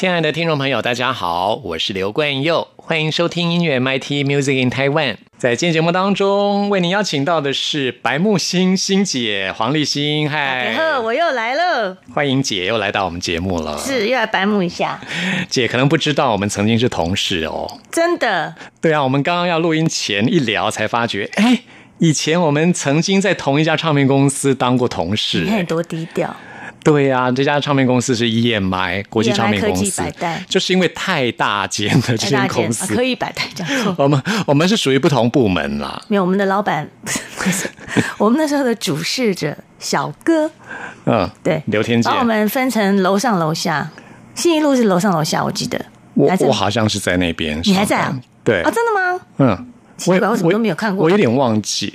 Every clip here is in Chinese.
亲爱的听众朋友，大家好，我是刘冠佑，欢迎收听音乐 MIT Music in Taiwan。在今天节目当中，为您邀请到的是白木星星姐黄立新，嗨，呵，我又来了，欢迎姐又来到我们节目了，是又来白木一下。姐可能不知道，我们曾经是同事哦，真的，对啊，我们刚刚要录音前一聊，才发觉，哎，以前我们曾经在同一家唱片公司当过同事，你看多低调。对呀，这家唱片公司是 EMI 国际唱片公司，就是因为太大间的这间公司，可以百代这样。我们我们是属于不同部门啦。没有，我们的老板，我们那时候的主事者小哥，嗯，对，刘天杰，把我们分成楼上楼下，信义路是楼上楼下，我记得。我我好像是在那边，你还在啊？对啊，真的吗？嗯。我我怎么都没有看过，我有点忘记。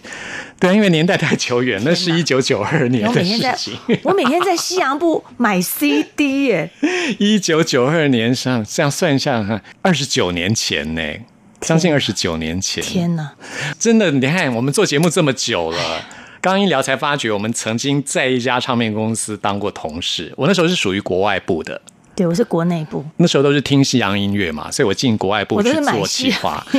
对，因为年代太久远，那是一九九二年的事情。我每天在西洋部买 CD 耶。一九九二年上这样算一下，哈，二十九年前呢，将近二十九年前。天哪，真的，你看我们做节目这么久了，刚一聊才发觉，我们曾经在一家唱片公司当过同事。我那时候是属于国外部的，对我是国内部。那时候都是听西洋音乐嘛，所以我进国外部去做企划。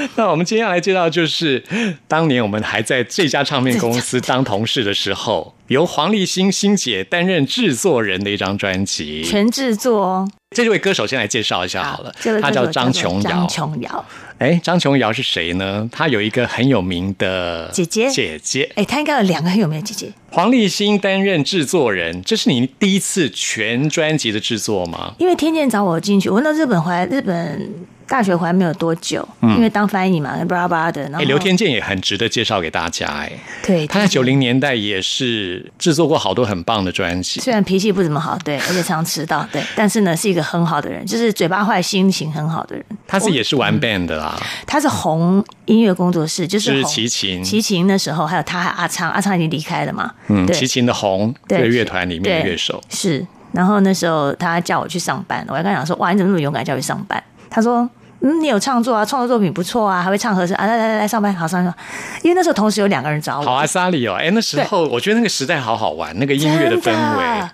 那我们接下来介绍就是，当年我们还在这家唱片公司当同事的时候，由黄立新新姐担任制作人的一张专辑，全制作哦。这位歌手先来介绍一下好了，他叫张琼瑶。张琼瑶，哎，张琼瑶是谁呢？她有一个很有名的姐姐，姐姐。哎，她应该有两个很有名的姐姐。黄立新担任制作人，这是你第一次全专辑的制作吗？因为天健找我进去，我到日本回来，日本。大学回来没有多久，因为当翻译嘛，巴拉巴拉的。哎，刘天健也很值得介绍给大家哎。对，他在九零年代也是制作过好多很棒的专辑。虽然脾气不怎么好，对，而且常常迟到，对，但是呢，是一个很好的人，就是嘴巴坏、心情很好的人。他是也是玩 band 的啦。他是红音乐工作室，就是齐秦。齐秦那时候还有他，还阿昌，阿昌已经离开了嘛。嗯，齐秦的红这个乐团里面的乐手是。然后那时候他叫我去上班，我还跟他讲说：“哇，你怎么那么勇敢叫我去上班？”他说。嗯，你有创作啊，创作作品不错啊，还会唱和声啊，来来来来上班，好上班。因为那时候同时有两个人找我。好啊，莎莉哦，哎，那时候我觉得那个时代好好玩，那个音乐的氛围。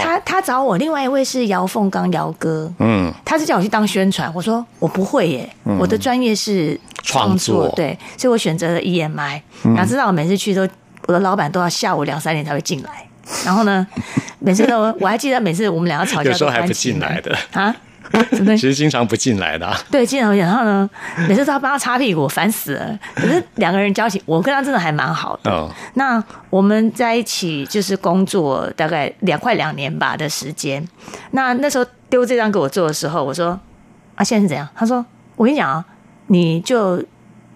他他找我，另外一位是姚凤刚姚哥，嗯，他是叫我去当宣传，我说我不会耶，我的专业是创作，对，所以我选择了 EMI。哪知道我每次去都，我的老板都要下午两三点才会进来，然后呢，每次都我还记得每次我们两个吵架，有时候还不进来的啊。其实经常不进来的，对，经常不进。然后呢，每次都要帮他擦屁股，烦死了。可是两个人交情，我跟他真的还蛮好的。那我们在一起就是工作大概两快两年吧的时间。那那时候丢这张给我做的时候，我说啊，现在是怎样？他说我跟你讲啊，你就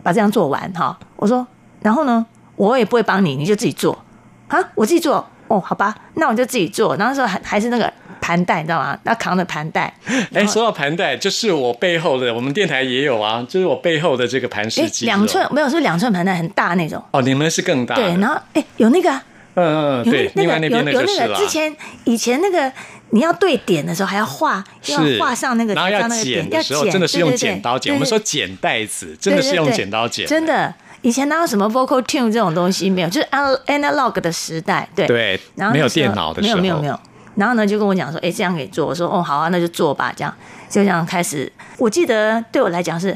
把这张做完哈。我说然后呢，我也不会帮你，你就自己做啊，我自己做哦，好吧，那我就自己做。然后说还还是那个。盘带你知道吗？那扛着盘带。哎，说到盘带，就是我背后的，我们电台也有啊，就是我背后的这个盘式机。两寸没有，是两寸盘带，很大那种。哦，你们是更大。对，然后哎，有那个，嗯嗯，对，另外那边那个是之前以前那个你要对点的时候还要画，要画上那个，然后要剪的时候真的是用剪刀剪。我们说剪带子，真的是用剪刀剪。真的，以前哪有什么 vocal tune 这种东西没有，就是 analog 的时代。对对，然后没有电脑的时候，没有没有没有。然后呢，就跟我讲说，哎，这样可以做。我说，哦，好啊，那就做吧。这样就这样开始。我记得对我来讲是，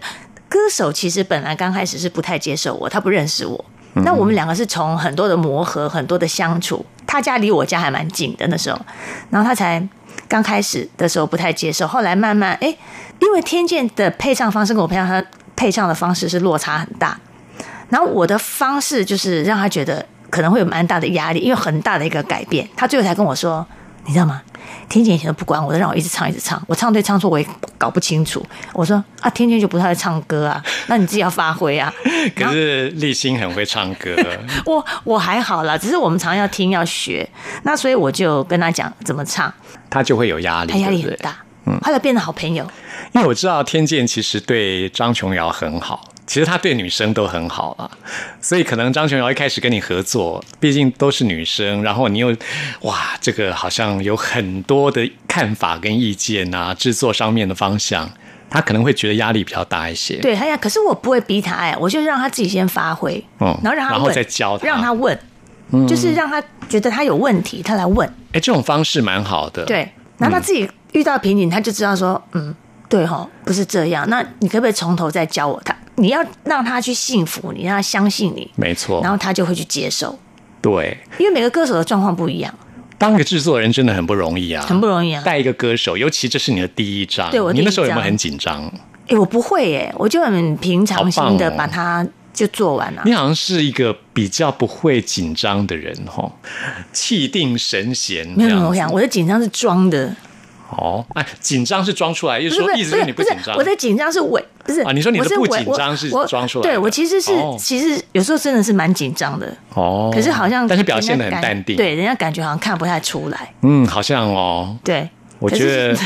歌手其实本来刚开始是不太接受我，他不认识我。那我们两个是从很多的磨合，很多的相处。他家离我家还蛮近的那时候，然后他才刚开始的时候不太接受。后来慢慢，哎，因为天健的配唱方式跟我配唱他配唱的方式是落差很大。然后我的方式就是让他觉得可能会有蛮大的压力，因为很大的一个改变。他最后才跟我说。你知道吗？天健以前都不管我，让我一直唱一直唱，我唱对唱错我也搞不清楚。我说啊，天健就不太会唱歌啊，那你自己要发挥啊。可是立新很会唱歌，我我还好啦，只是我们常常要听要学，那所以我就跟他讲怎么唱，他就会有压力，他压力很大。嗯，后来变得好朋友，因为我知道天健其实对张琼瑶很好。其实他对女生都很好啊，所以可能张琼瑶一开始跟你合作，毕竟都是女生，然后你又哇，这个好像有很多的看法跟意见啊，制作上面的方向，他可能会觉得压力比较大一些。对，他呀，可是我不会逼他哎，我就让他自己先发挥，嗯，然后让他然后再教他，让他问，就是让他觉得他有问题，他来问。哎，这种方式蛮好的。对，然后他自己遇到瓶颈，他就知道说，嗯，对哈，不是这样。那你可不可以从头再教我他？你要让他去信服你，让他相信你，没错，然后他就会去接受。对，因为每个歌手的状况不一样。当一个制作人真的很不容易啊，很不容易啊。带一个歌手，尤其这是你的第一张，对我你那时候有没有很紧张？哎，我不会哎，我就很平常心的把它就做完了。你好像是一个比较不会紧张的人哈，气定神闲。没有，我想我的紧张是装的。哦，哎，紧张是装出来，意思说意思是你不紧张。我的紧张是伪，不是啊？你说你的不紧张是装出来？对我其实是，其实有时候真的是蛮紧张的。哦，可是好像但是表现的很淡定，对，人家感觉好像看不太出来。嗯，好像哦。对，我觉得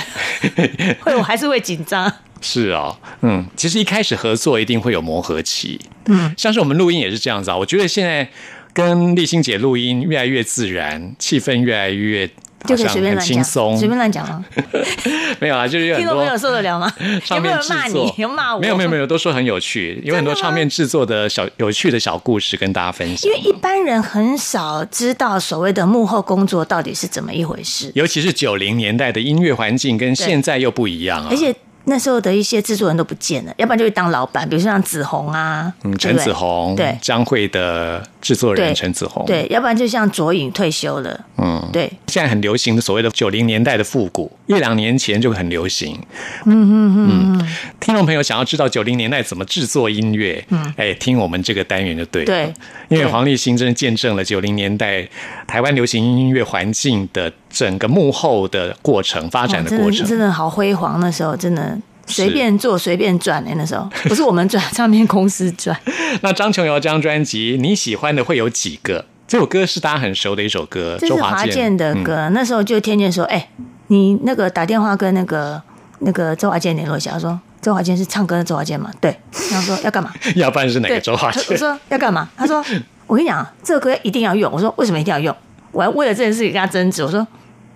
会，我还是会紧张。是啊，嗯，其实一开始合作一定会有磨合期。嗯，像是我们录音也是这样子啊。我觉得现在跟立新姐录音越来越自然，气氛越来越。就可以随便乱讲，随便乱讲吗？没有啊，就是有很多听众朋友受得了吗？有没有骂你？有骂我？没有没有没有，都说很有趣，有很多唱片制作的小有趣的小故事跟大家分享。因为一般人很少知道所谓的幕后工作到底是怎么一回事，尤其是九零年代的音乐环境跟现在又不一样啊，而且。那时候的一些制作人都不见了，要不然就会当老板，比如说像子红啊，嗯，陈子红，对，张惠的制作人陈子红，对，要不然就像卓颖退休了，嗯，对，现在很流行的所谓的九零年代的复古，一两年前就很流行，嗯嗯嗯，听众朋友想要知道九零年代怎么制作音乐，嗯，哎，听我们这个单元就对了，对，因为黄立新真的见证了九零年代台湾流行音乐环境的整个幕后的过程发展的过程，真的好辉煌，那时候真的。随便做随便赚哎，那时候不是我们赚，唱片公司赚。那张琼瑶这张专辑，你喜欢的会有几个？这首歌是大家很熟的一首歌，这是华健的歌。那时候就天天说：“哎，你那个打电话跟那个那个周华健联络一下。”说：“周华健是唱歌的周华健嘛？”对。然后说要干嘛？要不然是哪个周华健？我说要干嘛？他说：“我跟你讲，这个歌一定要用。”我说：“为什么一定要用？”我要为了这件事情跟他争执。我说：“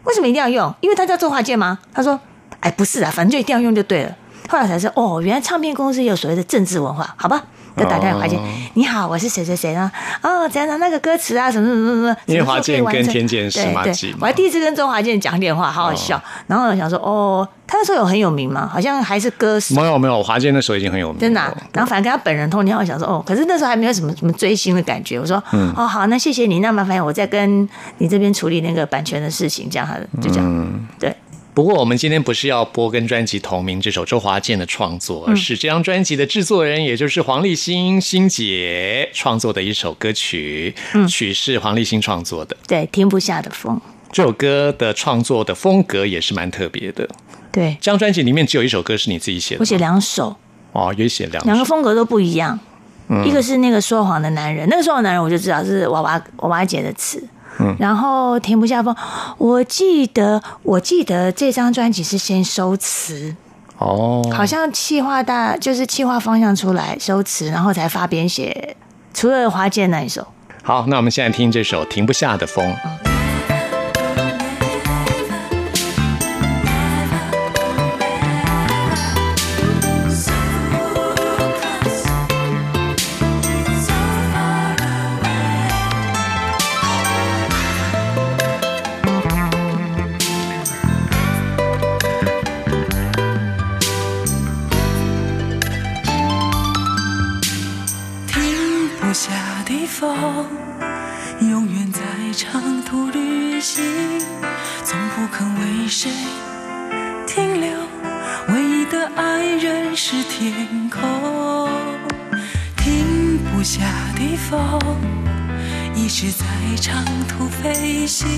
为什么一定要用？因为他叫做画界吗？”他说：“哎，不是啊，反正就一定要用就对了。”后来才说哦，原来唱片公司有所谓的政治文化，好吧？就打电话华健，你好，我是谁谁谁呢？哦，怎样的那个歌词啊，什么什么什么？因为华健跟天健是嘛？我还第一次跟周华健讲电话，好好笑。然后想说，哦，他那时候有很有名吗？好像还是歌手。没有没有，华健那时候已经很有名，真的。然后反正跟他本人通电话，想说，哦，可是那时候还没有什么什么追星的感觉。我说，哦，好，那谢谢你。那麻烦我再跟你这边处理那个版权的事情，这样他，就这样，对。不过，我们今天不是要播跟专辑同名这首周华健的创作，而是这张专辑的制作人，也就是黄立新新姐创作的一首歌曲，曲是黄立新创作的。对，停不下的风。这首歌的创作的风格也是蛮特别的。对，这张专辑里面只有一首歌是你自己写的，我写两首。哦，也写两两个风格都不一样。一个是那个说谎的男人，那个说谎男人我就知道是娃娃娃娃姐的词。然后停不下风，我记得我记得这张专辑是先收词。哦，好像气化大就是气化方向出来收词，然后才发编写，除了华健那一首。好，那我们现在听这首停不下的风。是天空停不下的风一直在长途飞行。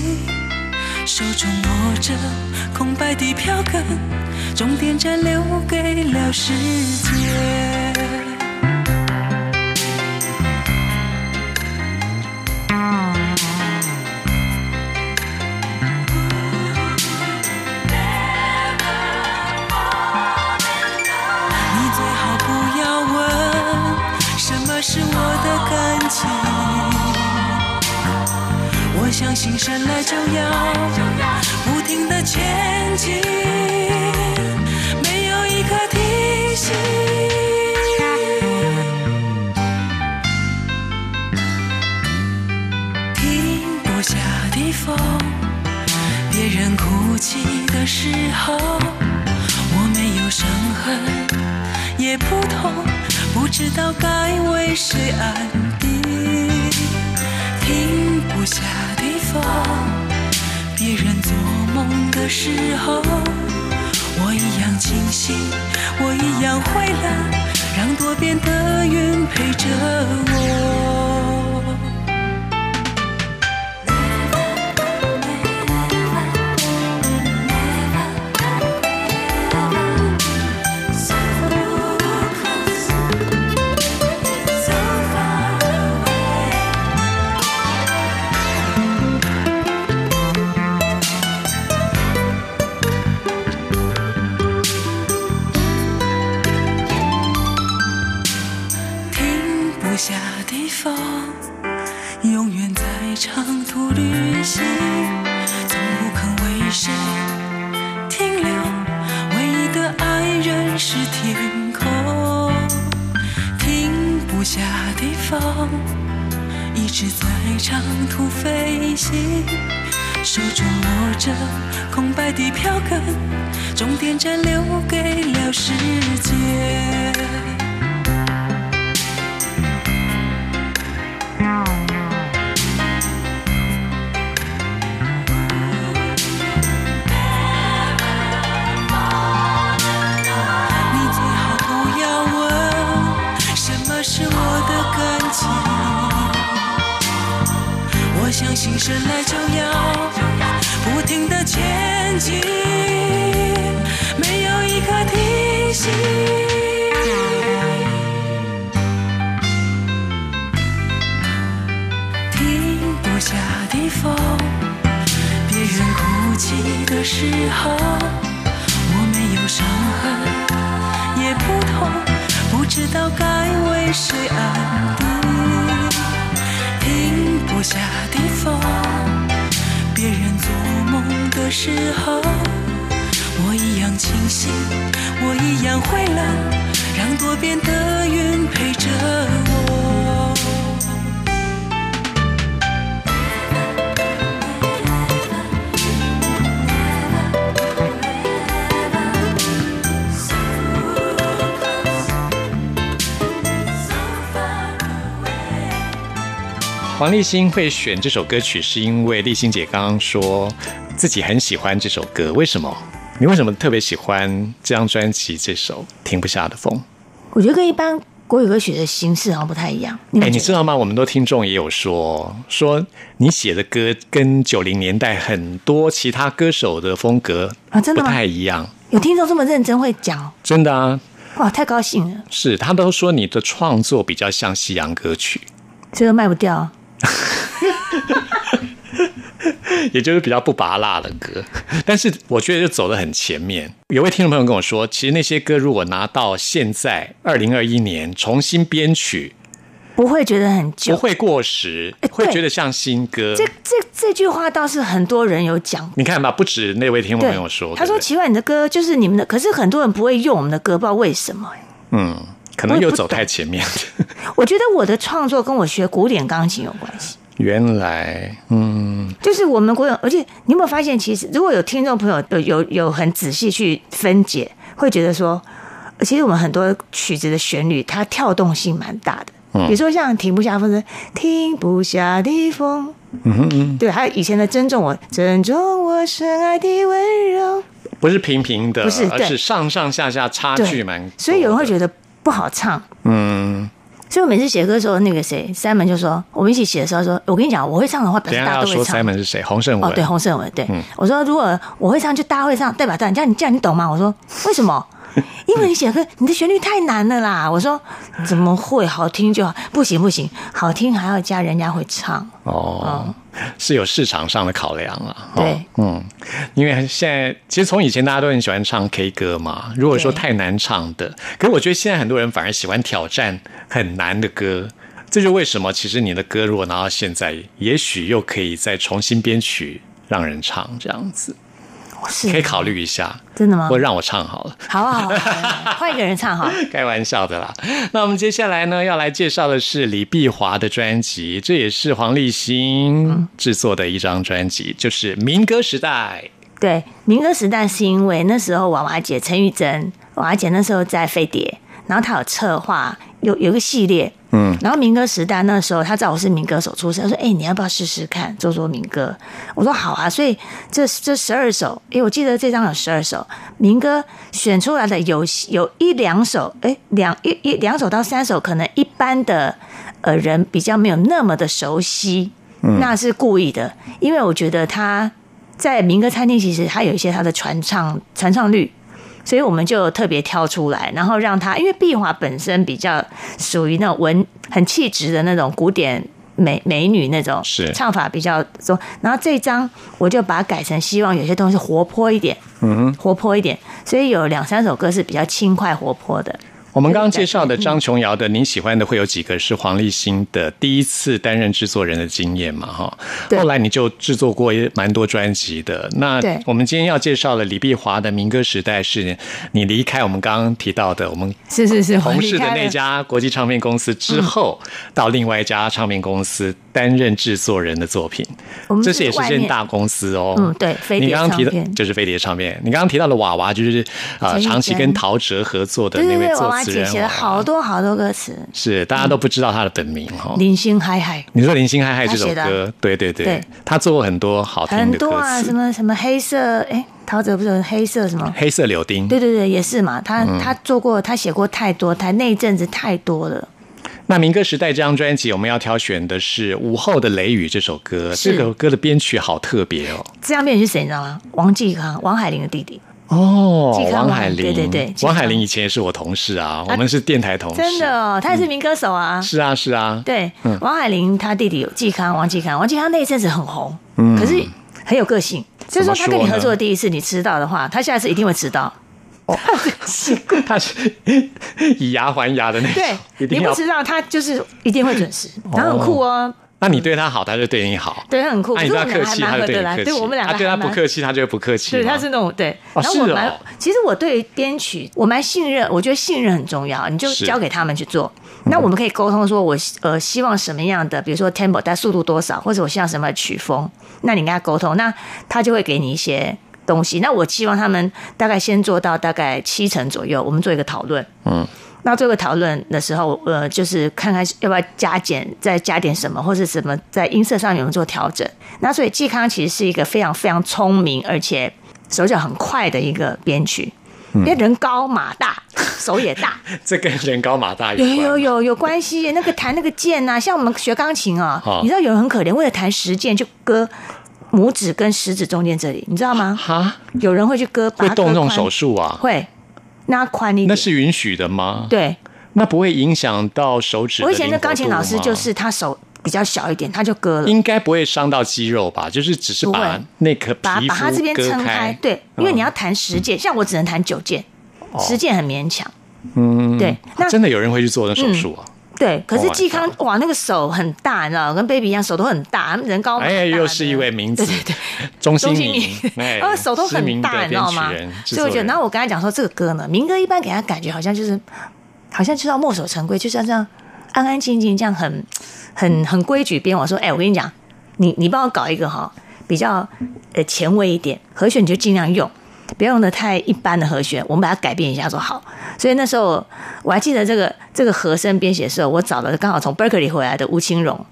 手中握着空白的票根终点站留给了时间。心生来就要不停的前进，没有一刻停息。停不下的风，别人哭泣的时候，我没有伤痕，也不痛，不知道该为谁安定。停不下。风，别人做梦的时候，我一样清醒，我一样会冷，让多变的云陪着我。起的时候，我没有伤痕，也不痛，不知道该为谁安定。停不下的风，别人做梦的时候，我一样清醒，我一样会冷，让多变的云陪着我。黄立新会选这首歌曲，是因为立新姐刚刚说自己很喜欢这首歌。为什么？你为什么特别喜欢这张专辑这首《停不下的风》？我觉得跟一般国语歌曲的形式好像不太一样。哎，你知道吗？我们多听众也有说，说你写的歌跟九零年代很多其他歌手的风格啊，真的不太一样。有听众这么认真会讲？真的啊！哇，太高兴了。是他都说你的创作比较像西洋歌曲，这个卖不掉。也就是比较不拔辣的歌，但是我觉得就走得很前面。有位听众朋友跟我说，其实那些歌如果拿到现在二零二一年重新编曲，不会觉得很旧，不会过时，会觉得像新歌。这这这句话倒是很多人有讲。你看吧，不止那位听众朋友说，他说奇怪，你的歌就是你们的，可是很多人不会用我们的歌，不知道为什么。嗯，可能又走太前面。我觉得我的创作跟我学古典钢琴有关系。原来，嗯，就是我们国有，而且你有没有发现，其实如果有听众朋友有有有很仔细去分解，会觉得说，其实我们很多曲子的旋律，它跳动性蛮大的。嗯，比如说像停不下风的停不下的风，嗯嗯，对，还有以前的珍重我珍重我深爱的温柔，不是平平的，不是，而是上上下下差距蛮，所以有人会觉得不好唱。嗯。所以我每次写歌的时候，那个谁，Simon 就说，我们一起写的时候说，我跟你讲，我会唱的话，表示大家都会唱。Simon 是谁？洪胜文。哦，对，洪胜文。对，我说如果我会唱，就大家会唱，对吧？对，这样你这样你懂吗？我说为什么？因为你写歌，你的旋律太难了啦！我说怎么会好听就好？不行不行，好听还要加人家会唱哦，是有市场上的考量啊。对，嗯，因为现在其实从以前大家都很喜欢唱 K 歌嘛。如果说太难唱的，可是我觉得现在很多人反而喜欢挑战很难的歌。这就为什么其实你的歌如果拿到现在，也许又可以再重新编曲让人唱这样子。可以考虑一下，真的吗？或让我唱好了，好啊，好啊，换一个人唱好。开玩笑的啦。那我们接下来呢，要来介绍的是李碧华的专辑，这也是黄立新制作的一张专辑，就是《民歌时代》。对，《民歌时代》是因为那时候娃娃姐陈玉珍，娃娃姐那时候在飞碟，然后她有策划，有有个系列。嗯，然后民歌时代那时候，他知道我是民歌手出身，他说：“哎，你要不要试试看做做民歌？”我说：“好啊。”所以这这十二首，哎，我记得这张有十二首民歌，选出来的有有一两首，哎，两一一两首到三首，可能一般的呃人比较没有那么的熟悉，那是故意的，因为我觉得他在民歌餐厅其实他有一些他的传唱传唱率。所以我们就特别挑出来，然后让他，因为碧华本身比较属于那种文很气质的那种古典美美女那种，是唱法比较多。然后这张我就把它改成希望有些东西活泼一点，嗯哼，活泼一点。所以有两三首歌是比较轻快活泼的。我们刚刚介绍的张琼瑶的，您喜欢的会有几个是黄立新的第一次担任制作人的经验嘛？哈，后来你就制作过蛮多专辑的。那我们今天要介绍的李碧华的民歌时代，是你离开我们刚刚提到的我们是是是 同事的那家国际唱片公司之后，到另外一家唱片公司担任制作人的作品。这是也是间大公司哦。嗯，对，你刚刚提到就是飞碟唱片。你刚刚提到的娃娃，就是啊，长期跟陶喆合作的那位作。写了好多好多歌词，是大家都不知道他的本名哈。林星海海，你说林星海海这首歌，对对对，他做过很多好听的歌词，什么什么黑色，哎，陶喆不是黑色什么？黑色柳丁，对对对，也是嘛。他他做过，他写过太多，他那一阵子太多了。那民歌时代这张专辑，我们要挑选的是《午后的雷雨》这首歌，这首歌的编曲好特别哦。这张编曲是谁你知道吗？王继康，王海玲的弟弟。哦，王海玲，对对对，王海玲以前也是我同事啊，我们是电台同事，真的哦，他也是民歌手啊，是啊是啊，对，王海玲他弟弟有季康，王季康，王季康那一阵子很红，可是很有个性，所以说他跟你合作的第一次你迟到的话，他下次一定会迟到，哦，他是以牙还牙的那种，对，你不知道他就是一定会准时，然后很酷哦。那你对他好，他就对你好。对他很酷。那你对他客气，他就对你客气。对我们两个，他对他不客气，他就不客气。对，他是那种对。然后我蛮，其实我对编曲我蛮信任，我觉得信任很重要，你就交给他们去做。那我们可以沟通说，我呃希望什么样的，比如说 tempo，但速度多少，或者我希望什么曲风，那你跟他沟通，那他就会给你一些东西。那我希望他们大概先做到大概七成左右，我们做一个讨论。嗯。那这个讨论的时候，呃，就是看看要不要加减，再加点什么，或是什么在音色上有没有做调整。那所以季康其实是一个非常非常聪明，而且手脚很快的一个编曲。因为人高马大，手也大，这跟人高马大有有有有有关系。那个弹那个键呐，像我们学钢琴啊，你知道有人很可怜，为了弹十键就割拇指跟食指中间这里，你知道吗？哈，有人会去割，会动那种手术啊？会。那宽一点，那是允许的吗？对，那不会影响到手指。我以前的钢琴老师就是他手比较小一点，他就割了。应该不会伤到肌肉吧？就是只是把那颗把把它这边撑开。对，因为你要弹十键，像我只能弹九键，十键很勉强。嗯，对。那真的有人会去做那手术啊？对，可是季康哇，那个手很大，你知道，跟 baby 一样，手都很大，人高。哎，又是一位名字，对对对，钟 心明，然后 手都很大，你知道吗？所以我觉得，然后我跟他讲说，这个歌呢，民歌一般给他感觉好像就是，好像就是要墨守成规，就是要这样安安静静，这样很很很规矩编。我说，哎，我跟你讲，你你帮我搞一个哈，比较呃前卫一点，和弦你就尽量用。不要用的太一般的和弦，我们把它改变一下，说好。所以那时候我还记得这个这个和声编写的时候，我找了刚好从 Berkeley 回来的吴清荣，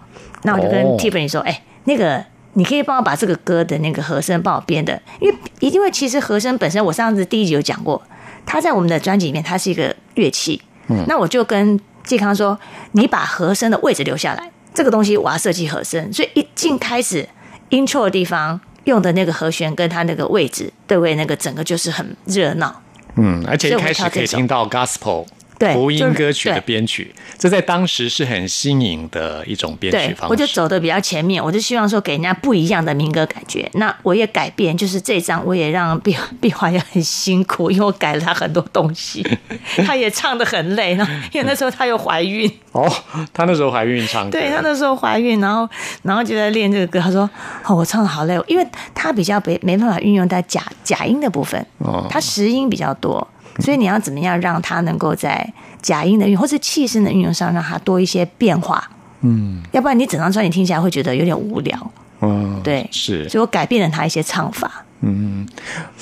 那我就跟 Tiffany 说：“哎，那个你可以帮我把这个歌的那个和声帮我编的，因为因为其实和声本身，我上次第一集有讲过，它在我们的专辑里面它是一个乐器。嗯，那我就跟季康说：“你把和声的位置留下来，这个东西我要设计和声。”所以一进开始 intro 的地方用的那个和弦跟他那个位置对位，那个整个就是很热闹。嗯，而且一开始可以听到 gospel。福音歌曲的编曲，这在当时是很新颖的一种编曲方式。我就走的比较前面，我就希望说给人家不一样的民歌感觉。那我也改变，就是这张我也让 毕毕华也很辛苦，因为我改了他很多东西，他也唱的很累。因为那时候他又怀孕哦，他那时候怀孕唱，对他那时候怀孕，然后然后就在练这个歌。他说：“哦，我唱的好累，因为他比较没没办法运用在假假音的部分，哦，他实音比较多。”所以你要怎么样让它能够在假音的运或者气声的运用上，让它多一些变化？嗯，要不然你整张专辑听起来会觉得有点无聊。嗯，对，是。所以我改变了他一些唱法。嗯，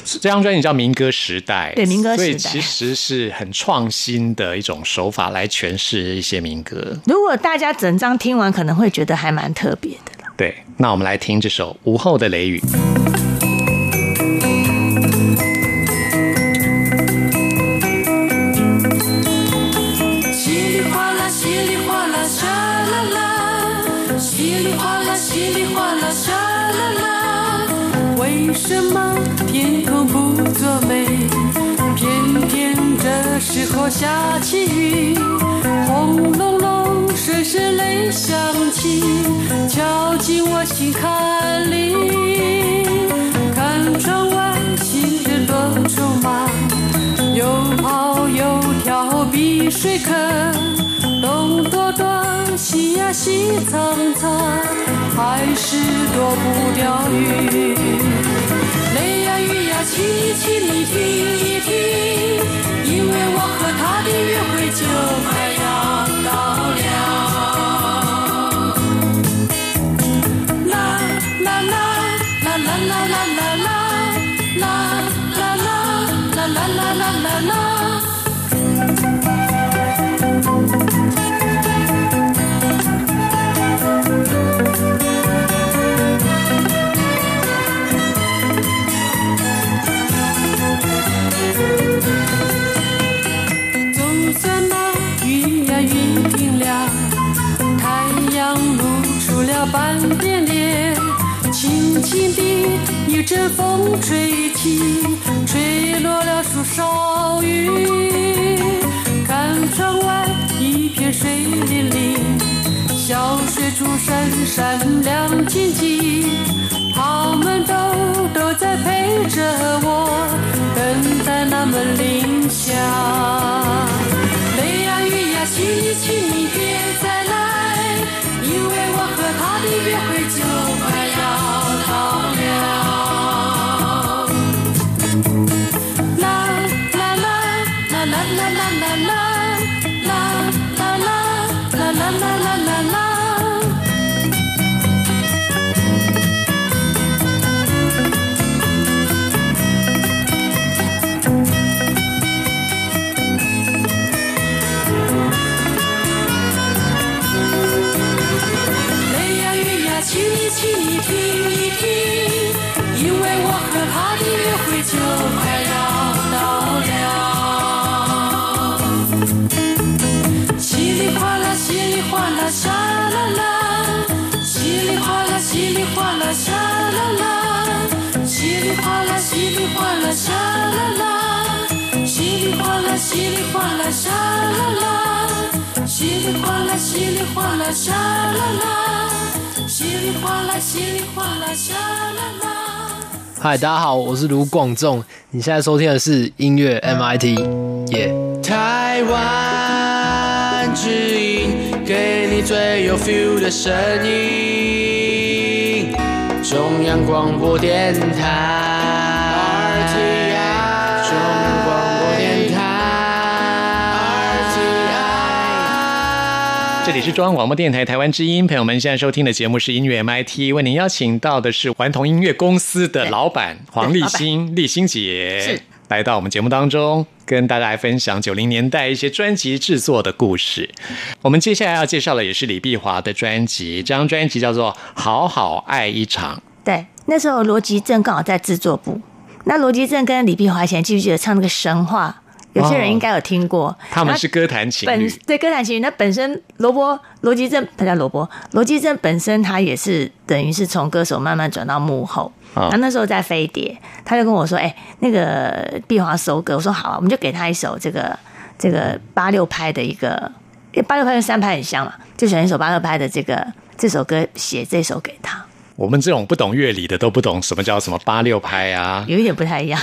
这张专辑叫《民歌时代》，对，民歌时代，其实是很创新的一种手法来诠释一些民歌。如果大家整张听完，可能会觉得还蛮特别的对，那我们来听这首《午后的雷雨》。稀里哗啦，稀里哗啦，沙啦啦。为什么天空不作美，偏偏这时候下起雨，轰隆隆，声声雷响起，敲进我心坎里。看窗外，行人多匆忙，又跑又跳比水坑，我等西呀西苍苍，还是躲不掉雨。雷呀雨呀，请你请你听一听，因为我和他的约会就快要到了。啦啦啦啦啦啦啦。心底一阵风吹起，吹落了树梢雨。看窗外一片水灵灵，小水珠闪闪亮晶晶，他们都都在陪着我，等待那门铃响。雷呀雨呀，请你请你别再来，因为我和他的。约会就快啦，沙啦啦，稀里哗啦，稀里哗啦，沙啦啦，稀里哗啦，稀里哗啦，沙啦啦。嗨，大家好，我是卢广仲，你现在收听的是音乐 MIT，耶。台湾之音，给你最有 feel 的声音，中央广播电台。这里是中央广播电台台湾之音，朋友们现在收听的节目是音乐 MIT，为您邀请到的是环童音乐公司的老板黄立新，立新姐是来到我们节目当中，跟大家来分享九零年代一些专辑制作的故事。我们接下来要介绍的也是李碧华的专辑，这张专辑叫做《好好爱一场》。对，那时候罗吉正刚好在制作部，那罗吉正跟李碧华以前记不记得唱那个神话？有些人应该有听过。他们是歌坛情侣，对歌坛情侣。那本身罗伯罗吉正，他叫罗伯罗吉正，本身他也是等于是从歌手慢慢转到幕后。他那时候在飞碟，他就跟我说：“哎，那个碧华收歌。”我说：“好啊，我们就给他一首这个这个八六拍的一个，八六拍跟三拍很像嘛，就选一首八六拍的这个这首歌，写这首给他。”我们这种不懂乐理的都不懂什么叫什么八六拍啊，有一点不太一样。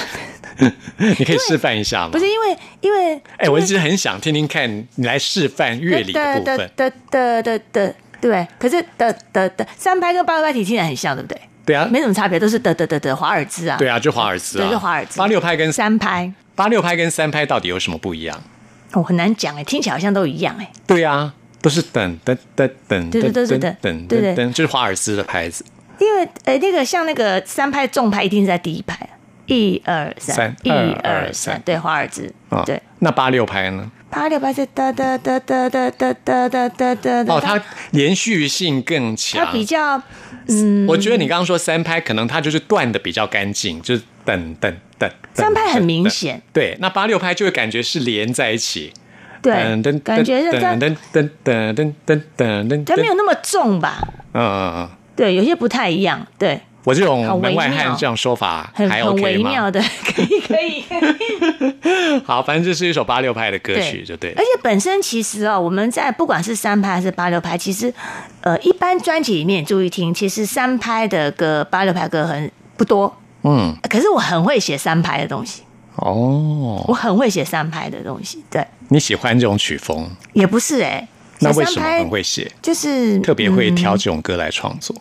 你可以示范一下吗？不是因为因为哎，我一直很想听听看你来示范乐理的部分。的的的的对，可是的的的三拍跟八六拍听起来很像，对不对？对啊，没什么差别，都是的的的的华尔兹啊。对啊，就华尔兹啊，就华尔兹。八六拍跟三拍，八六拍跟三拍到底有什么不一样？我很难讲哎，听起来好像都一样哎。对啊，都是等等等等，对对对对对，等对对，就是华尔兹的拍子。因为诶，那个像那个三拍重拍一定是在第一拍，一二三，一二三，对，华尔兹，对。那八六拍呢？八六拍是哒哒哒哒哒哒哒哒哒哒。哦，它连续性更强，它比较嗯。我觉得你刚刚说三拍，可能它就是断的比较干净，就是等等等。三拍很明显，对。那八六拍就会感觉是连在一起，对，感觉是噔噔噔噔噔噔噔噔。它没有那么重吧？嗯嗯嗯。对，有些不太一样。对我这种门外汉这样说法还 OK 吗？微妙的，可 以可以。好，反正这是一首八六拍的歌曲，就对。而且本身其实哦，我们在不管是三拍还是八六拍，其实呃，一般专辑里面注意听，其实三拍的歌、八六拍歌很不多。嗯。可是我很会写三拍的东西。哦。我很会写三拍的东西。对。你喜欢这种曲风？也不是哎。那为什么很会写？就是特别会挑这种歌来创作，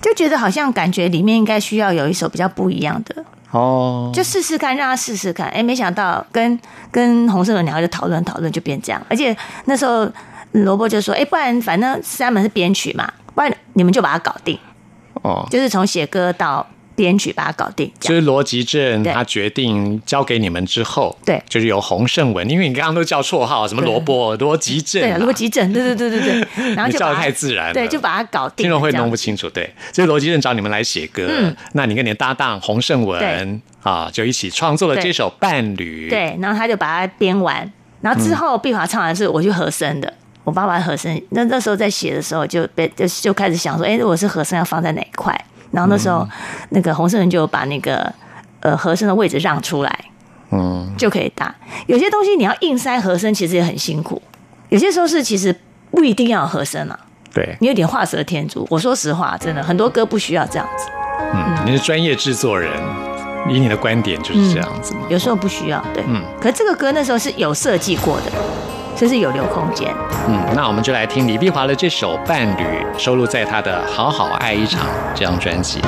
就觉得好像感觉里面应该需要有一首比较不一样的哦，就试试看，让他试试看。哎，没想到跟跟红色的鸟就讨论讨论，就变这样。而且那时候萝卜就说：“哎，不然反正三门是编曲嘛，不然你们就把它搞定。”哦，就是从写歌到。编曲把它搞定，就是罗吉正他决定交给你们之后，对，就是由洪胜文，因为你刚刚都叫绰号什么萝卜罗吉正，对，罗吉正，对对对对对，然后就叫的太自然，对，就把它搞定，听众会弄不清楚，对，所以罗吉正找你们来写歌，那你跟你的搭档洪胜文啊，就一起创作了这首伴侣，对，然后他就把它编完，然后之后碧华唱完是我去和声的，我爸爸和声，那那时候在写的时候就被就就开始想说，哎，我是和声要放在哪一块？然后那时候，那个红色人就把那个呃和声的位置让出来，嗯，就可以打。有些东西你要硬塞和声，其实也很辛苦。有些时候是其实不一定要和声啊。对，你有点画蛇添足。我说实话，真的很多歌不需要这样子。嗯，你是专业制作人，以你的观点就是这样子吗？有时候不需要，对。嗯，可这个歌那时候是有设计过的。这是有留空间。嗯，那我们就来听李碧华的这首《伴侣》，收录在他的《好好爱一场》这张专辑。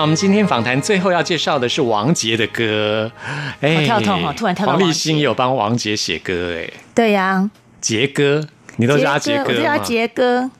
那我们今天访谈最后要介绍的是王杰的歌，哎好跳痛哦突然跳到王杰。黄立新也有帮王杰写歌，哎，对呀、杰哥，你都叫他杰我就叫？杰哥。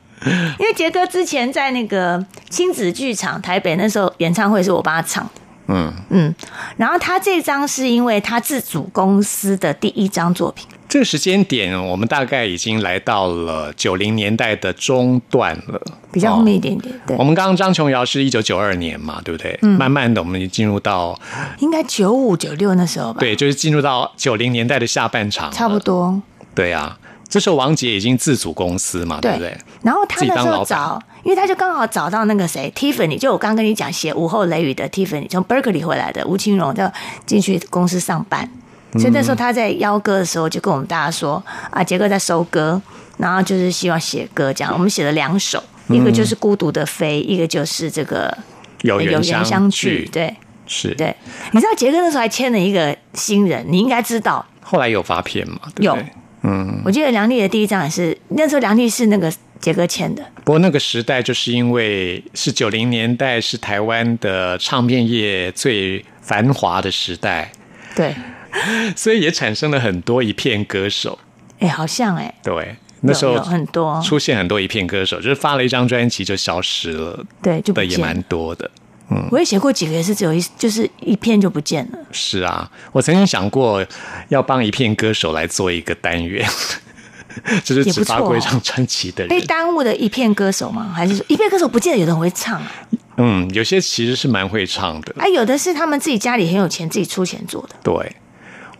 因为杰哥之前在那个亲子剧场台北那时候演唱会是我帮他唱，嗯，嗯，然后他这张是因为他自主公司的第一张作品，这个时间点，我们大概已经来到了九零年代的中段了，比较后面一哦点点，对我，们刚刚张琼瑶是一九九二年嘛，对不对？嗯慢慢的，我们就进入到应该九五九六那时候吧，，对，就是进入到九零年代的下半场，差不。多，对啊，这时候王杰已经自主公司嘛，对不对？然后他那时候找，因为他就刚好找到那个谁，Tiffany，就我刚跟你讲写《午后雷雨》的 Tiffany，从 Berkeley 回来的吴清荣，就进去公司上班。所以那时候他在邀歌的时候，就跟我们大家说啊，杰哥在收歌，然后就是希望写歌这样。我们写了两首，一个就是《孤独的飞》，一个就是这个有缘相聚聚。，对是。对，你知道杰哥那时候还签了一个新人，你应该知道，后来有发片嘛？对不对？我记得梁丽的第一张也是那时候梁丽是那个杰哥签的，不过那个时代，就是因为是九零年代，是台湾的唱片业最繁华的时代，对，所以也产生了很多一片歌手。哎，好像哎。对，那时候很多出现很多一片歌手，就是发了一张专辑就消失了对，就不的也蛮。多的。嗯我也写过几个，也是只有一，就是一片就不见了。是啊，我曾经想过要帮一片歌手来做一个单元，就是只发过一张专辑的人被人。耽误的一片歌手吗？还是说一片歌手不见得有人会唱啊？嗯，有些其实是蛮会唱的。啊，有的是他们自己家里很有钱，自己出钱做的。对，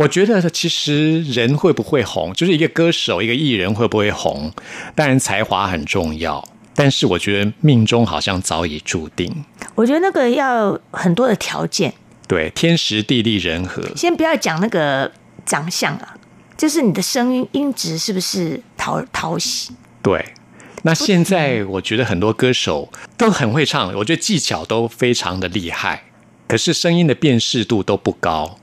我觉得其实人会不会红，就是一个歌手、一个艺人会不会红，当然才华很重要，但是我觉得命中好像早已注定。我觉得那个要很多的条件，对，天时地利人和，先不要讲那个长相啊，就是你的声音音质是不是讨讨喜？对。那现在我觉得很多歌手都很会唱，我觉得技巧都非常的厉害，可是声音的辨识度都不高，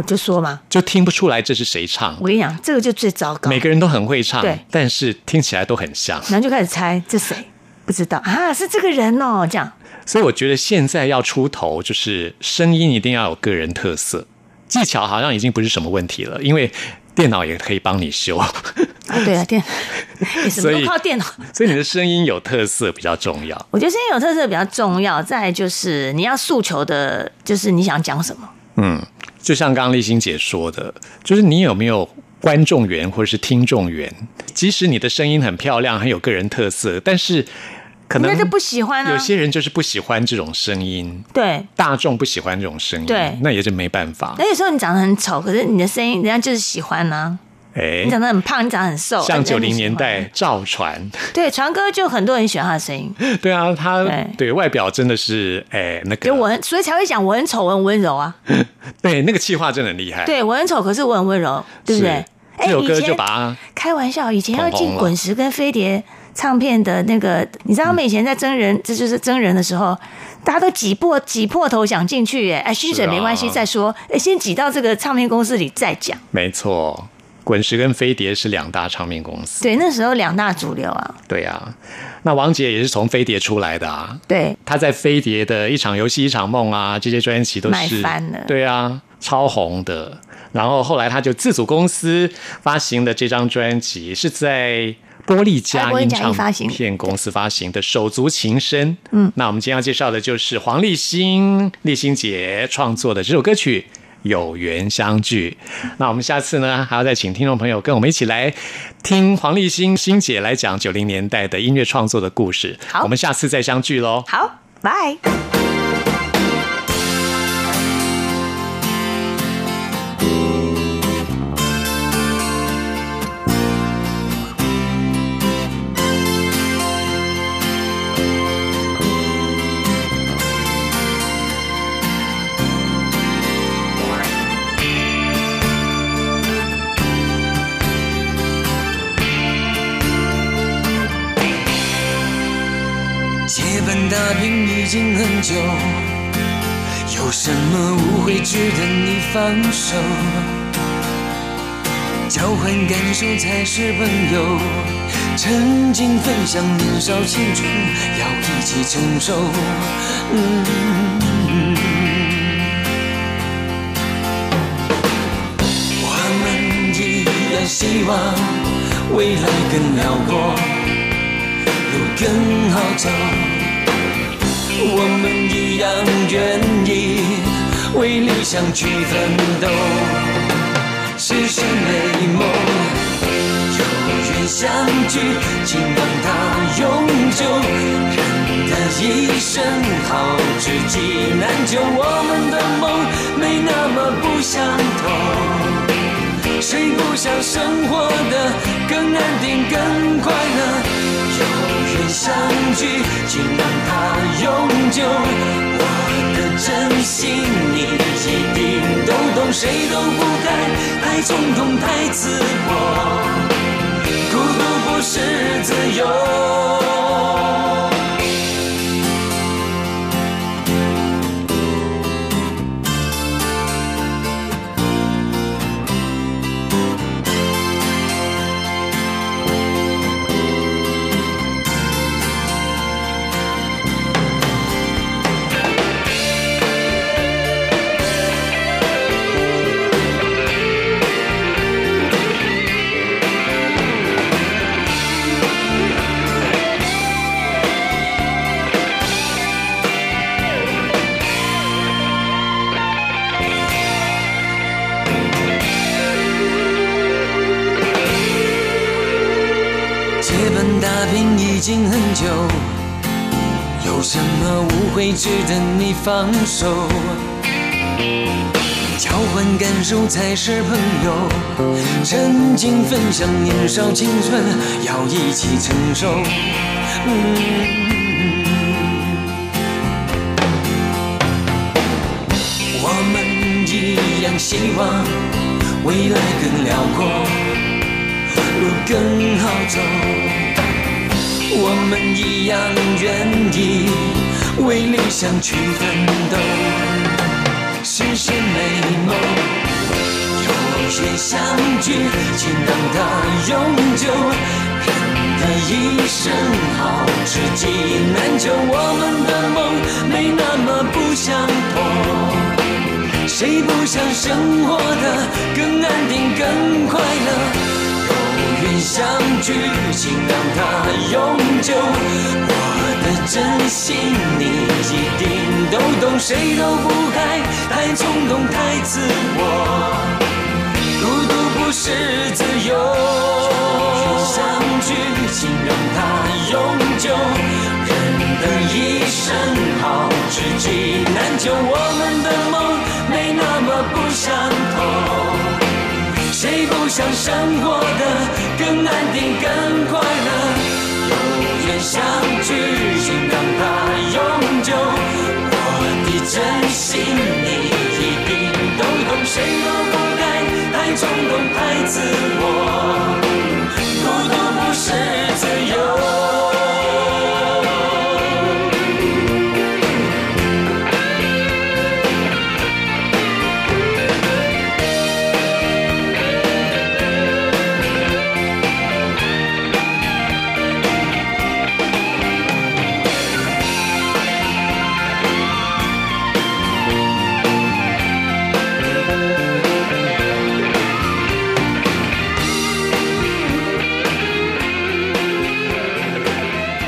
我就说嘛，就听不出来这是谁唱我。跟你讲，这个就最糟糕。每个人都很会唱对，但是听起来都很像。然后就开始猜这谁，不知道啊，是这个人哦，这样。所以我觉得现在要出头，就是声音一定要有个人特色，技巧好像已经不是什么问题了，因为电脑也可以帮你修，啊，对啊，电，你什么所以都靠电脑。所以你的声音有特色比较重要。我觉得声音有特色比较重要，再来就是你要诉求的，就是你想讲什么。嗯，就像刚刚立新姐说的，就是你有没有观众缘或者是听众缘，即使你的声音很漂亮，很有个人特色，但是可能就不喜欢啊有些人就是不喜欢这种声音。对，大众不喜欢这种声音，对那也是没办法。那有时候你长得很丑，可是你的声音人家就是喜欢呢、哎。你，长得很胖，你长得很瘦，像九零年代，赵传，对传哥就很多人喜欢他的声音，对啊，他对。对外表真的是哎那个，就我很，所以才会讲我很丑，我很温柔啊。对那个气话真的很厉害。对我很丑，可是我很温柔，对不对？是？这首歌就把它开玩笑，以前要进滚石跟飞碟唱片的那个，你知道他们以前在真人，这就是真人的时候，大家都挤破挤破头想进去，耶，哎，薪水没关系，啊再说，哎，先挤到这个唱片公司里再讲。没错，滚石跟飞碟是两大唱片公司。对，那时候两大主流啊，对啊，那王杰也是从飞碟出来的啊。对，他在飞碟的一场游戏一场梦啊，这些专辑都卖是翻了对啊，超红的。然后后来他就自主公司发行的这张专辑，是在玻璃佳音唱片公司发行的《手足情深》。嗯，那我们今天要介绍的就是黄立新、立新姐创作的这首歌曲《有缘相聚》。那我们下次呢，还要再请听众朋友跟我们一起来听黄立新新姐来讲九零年代的音乐创作的故事。好我们下次再相聚喽。好，拜。经很久，有什么误会值得你放手？交换感受才是朋友，曾经分享年少青春，要一起承受。嗯我们一样希望未来更辽阔。路更好走，我们一样愿意为理想去奋斗，实现美梦。有缘相聚，请让它永久。人的一生好知己难求，我们的梦没那么不相同。谁不想生活的更安定、更快乐？相聚，请让它永久。我的真心你一定都懂，谁都不该太冲动、太自我，孤独不是自由。结伴打拼已经很久，有什么误会值得你放手？交换感受才是朋友，曾经分享年少青春，要一起承受。嗯我们一样希望未来更辽阔。路更好走。我们一样愿意为理想去奋斗，实现美梦。有缘相聚，请让它永久。人的一生好知己难求，我们的梦没那么不相同。谁不想生活的更安定、更快乐？有缘相聚，请让它永久。我的真心你一定都懂，谁都不该太冲动、太自我，孤独不是自由。相聚，请让它永久。人的一生好知己难求，我们的梦没那么不相同。谁不想生活的淡定、更快乐？有缘相聚，请让它永久。我的真心你一定都懂，谁都不该太冲动、太自我，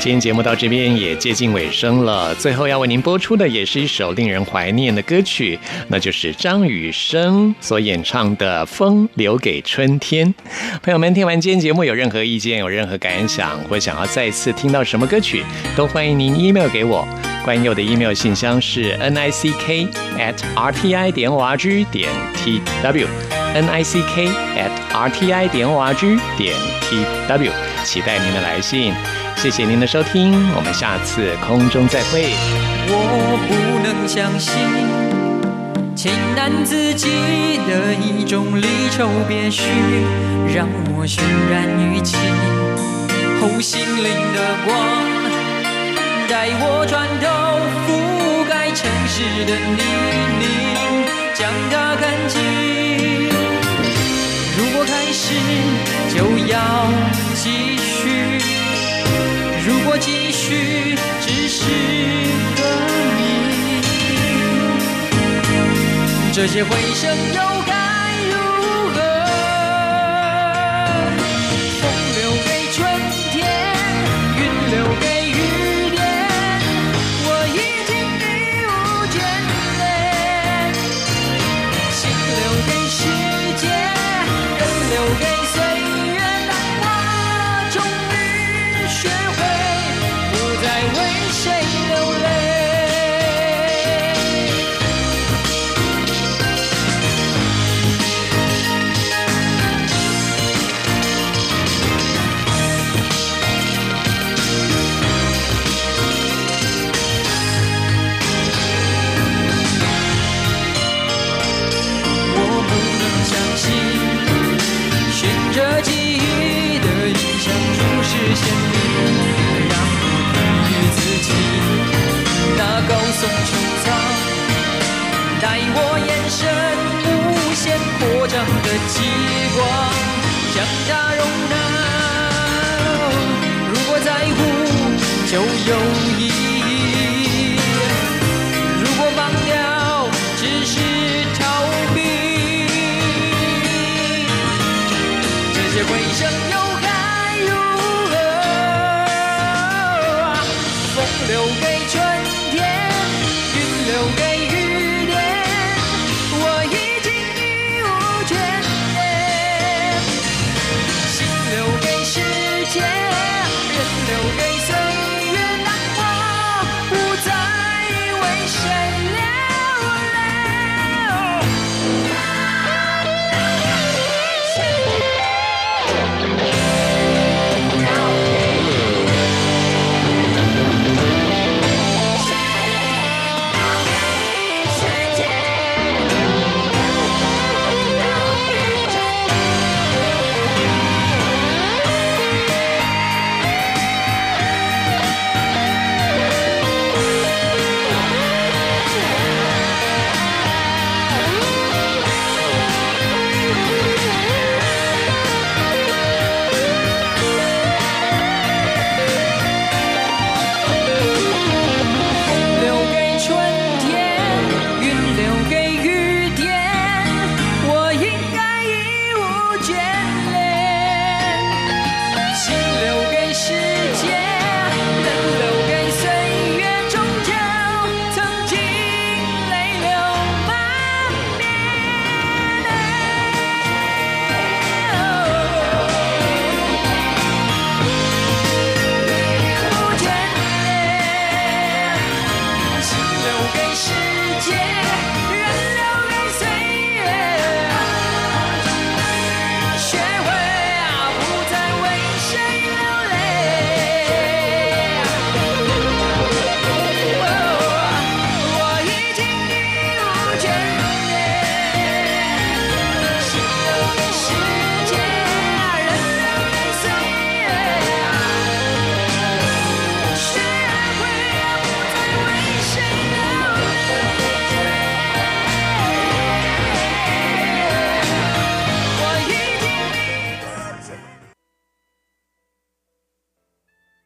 今天节目到这边也接近尾声了，最后要为您播出的也是一首令人怀念的歌曲，那就是张雨生所演唱的《风留给春天》。朋友们，听完今天节目有任何意见、有任何感想，或想要再次听到什么歌曲，都欢迎您 email 给我。关佑的 email 信箱是 n i c k at r t i 点 o r g 点 t w，n i c k at r t i 点 o r g 点 t w，期待您的来信。谢谢您的收听，我们下次空中再会。我不能相信，情难自己的一种离愁别绪，让我泫然于情。后心灵的光，带我转头覆盖城市的泥泞，将它看清。如果开始，就要继续。如果继续只是个谜，这些回声又这记忆的影像充实献礼让我低估自己那高耸穹苍带我眼神无限扩张的极光将它容纳